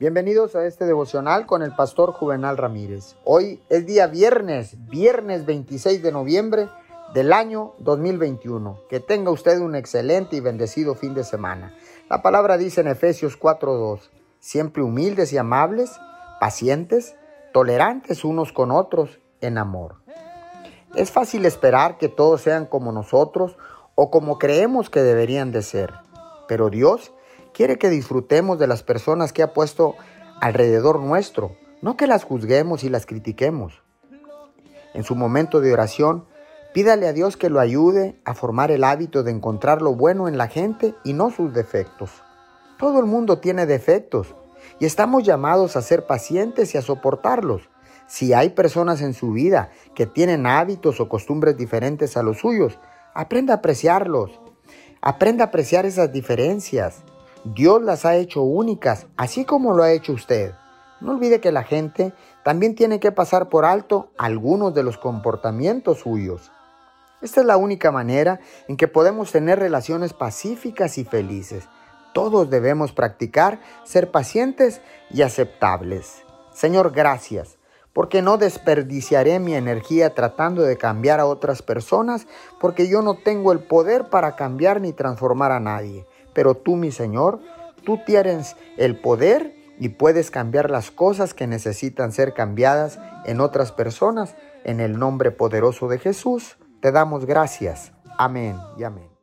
Bienvenidos a este devocional con el pastor Juvenal Ramírez. Hoy es día viernes, viernes 26 de noviembre del año 2021. Que tenga usted un excelente y bendecido fin de semana. La palabra dice en Efesios 4:2, siempre humildes y amables, pacientes, tolerantes unos con otros en amor. Es fácil esperar que todos sean como nosotros o como creemos que deberían de ser, pero Dios quiere que disfrutemos de las personas que ha puesto alrededor nuestro, no que las juzguemos y las critiquemos. En su momento de oración, pídale a Dios que lo ayude a formar el hábito de encontrar lo bueno en la gente y no sus defectos. Todo el mundo tiene defectos y estamos llamados a ser pacientes y a soportarlos. Si hay personas en su vida que tienen hábitos o costumbres diferentes a los suyos, aprenda a apreciarlos. Aprenda a apreciar esas diferencias. Dios las ha hecho únicas, así como lo ha hecho usted. No olvide que la gente también tiene que pasar por alto algunos de los comportamientos suyos. Esta es la única manera en que podemos tener relaciones pacíficas y felices. Todos debemos practicar ser pacientes y aceptables. Señor, gracias porque no desperdiciaré mi energía tratando de cambiar a otras personas, porque yo no tengo el poder para cambiar ni transformar a nadie. Pero tú, mi Señor, tú tienes el poder y puedes cambiar las cosas que necesitan ser cambiadas en otras personas. En el nombre poderoso de Jesús, te damos gracias. Amén y amén.